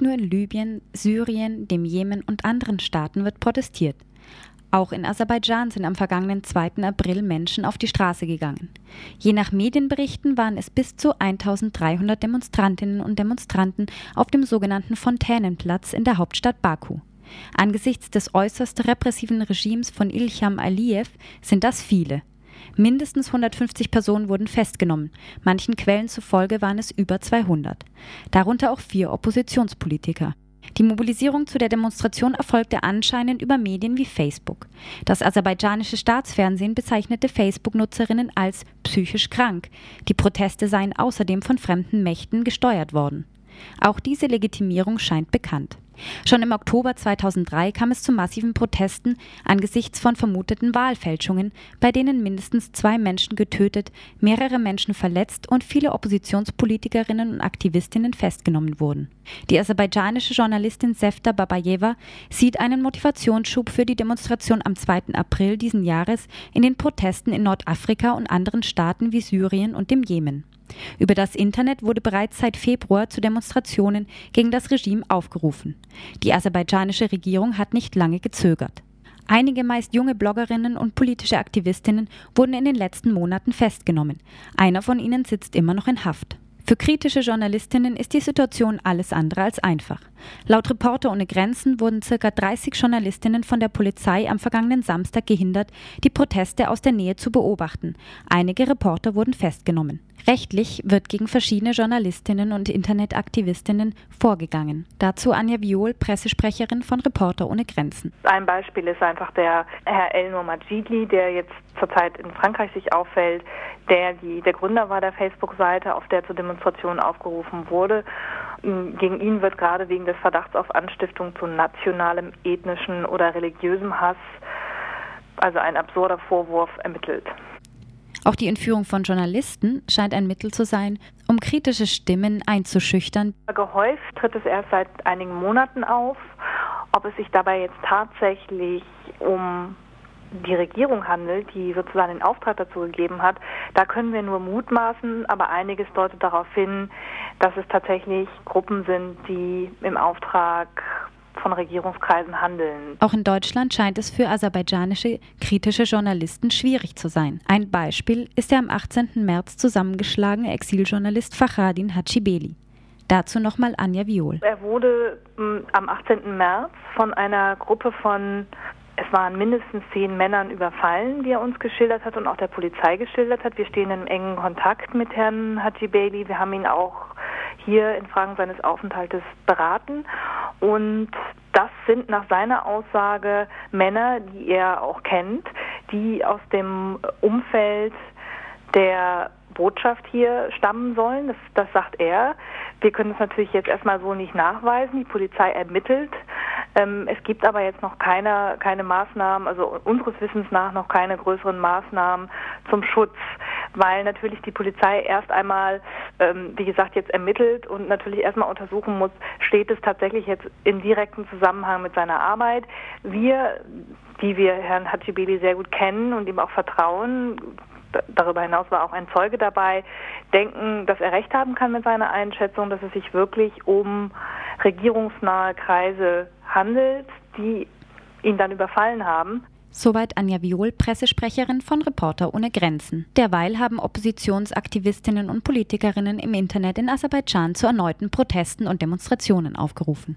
Nicht nur in Libyen, Syrien, dem Jemen und anderen Staaten wird protestiert. Auch in Aserbaidschan sind am vergangenen 2. April Menschen auf die Straße gegangen. Je nach Medienberichten waren es bis zu 1300 Demonstrantinnen und Demonstranten auf dem sogenannten Fontänenplatz in der Hauptstadt Baku. Angesichts des äußerst repressiven Regimes von Ilham Aliyev sind das viele. Mindestens 150 Personen wurden festgenommen. Manchen Quellen zufolge waren es über 200. Darunter auch vier Oppositionspolitiker. Die Mobilisierung zu der Demonstration erfolgte anscheinend über Medien wie Facebook. Das aserbaidschanische Staatsfernsehen bezeichnete Facebook-Nutzerinnen als psychisch krank. Die Proteste seien außerdem von fremden Mächten gesteuert worden. Auch diese Legitimierung scheint bekannt. Schon im Oktober 2003 kam es zu massiven Protesten angesichts von vermuteten Wahlfälschungen, bei denen mindestens zwei Menschen getötet, mehrere Menschen verletzt und viele Oppositionspolitikerinnen und Aktivistinnen festgenommen wurden. Die aserbaidschanische Journalistin Sefta Babayeva sieht einen Motivationsschub für die Demonstration am 2. April diesen Jahres in den Protesten in Nordafrika und anderen Staaten wie Syrien und dem Jemen. Über das Internet wurde bereits seit Februar zu Demonstrationen gegen das Regime aufgerufen. Die aserbaidschanische Regierung hat nicht lange gezögert. Einige meist junge Bloggerinnen und politische Aktivistinnen wurden in den letzten Monaten festgenommen. Einer von ihnen sitzt immer noch in Haft. Für kritische Journalistinnen ist die Situation alles andere als einfach. Laut Reporter ohne Grenzen wurden ca. 30 Journalistinnen von der Polizei am vergangenen Samstag gehindert, die Proteste aus der Nähe zu beobachten. Einige Reporter wurden festgenommen. Rechtlich wird gegen verschiedene Journalistinnen und Internetaktivistinnen vorgegangen. Dazu Anja Viol, Pressesprecherin von Reporter ohne Grenzen. Ein Beispiel ist einfach der Herr Elnor Majidli, der jetzt zurzeit in Frankreich sich auffällt, der die, der Gründer war der Facebook-Seite, auf der zur Demonstration aufgerufen wurde. Gegen ihn wird gerade wegen des Verdachts auf Anstiftung zu nationalem, ethnischen oder religiösem Hass, also ein absurder Vorwurf, ermittelt. Auch die Entführung von Journalisten scheint ein Mittel zu sein, um kritische Stimmen einzuschüchtern. Gehäuft tritt es erst seit einigen Monaten auf. Ob es sich dabei jetzt tatsächlich um die Regierung handelt, die sozusagen den Auftrag dazu gegeben hat, da können wir nur mutmaßen, aber einiges deutet darauf hin, dass es tatsächlich Gruppen sind, die im Auftrag von Regierungskreisen handeln. Auch in Deutschland scheint es für aserbaidschanische kritische Journalisten schwierig zu sein. Ein Beispiel ist der am 18. März zusammengeschlagene Exiljournalist Fachradin Hachibeli. Dazu nochmal Anja Viol. Er wurde m, am 18. März von einer Gruppe von es waren mindestens zehn Männern überfallen, wie er uns geschildert hat und auch der Polizei geschildert hat. Wir stehen in engen Kontakt mit Herrn Haji Bailey. Wir haben ihn auch hier in Fragen seines Aufenthaltes beraten. Und das sind nach seiner Aussage Männer, die er auch kennt, die aus dem Umfeld der Botschaft hier stammen sollen. Das, das sagt er. Wir können es natürlich jetzt erstmal so nicht nachweisen. Die Polizei ermittelt. Ähm, es gibt aber jetzt noch keine, keine Maßnahmen, also unseres Wissens nach noch keine größeren Maßnahmen zum Schutz weil natürlich die Polizei erst einmal, ähm, wie gesagt, jetzt ermittelt und natürlich erstmal untersuchen muss, steht es tatsächlich jetzt in direktem Zusammenhang mit seiner Arbeit. Wir, die wir Herrn Hachibeli sehr gut kennen und ihm auch vertrauen, darüber hinaus war auch ein Zeuge dabei, denken, dass er recht haben kann mit seiner Einschätzung, dass es sich wirklich um regierungsnahe Kreise handelt, die ihn dann überfallen haben. Soweit Anja Viol, Pressesprecherin von Reporter ohne Grenzen. Derweil haben Oppositionsaktivistinnen und Politikerinnen im Internet in Aserbaidschan zu erneuten Protesten und Demonstrationen aufgerufen.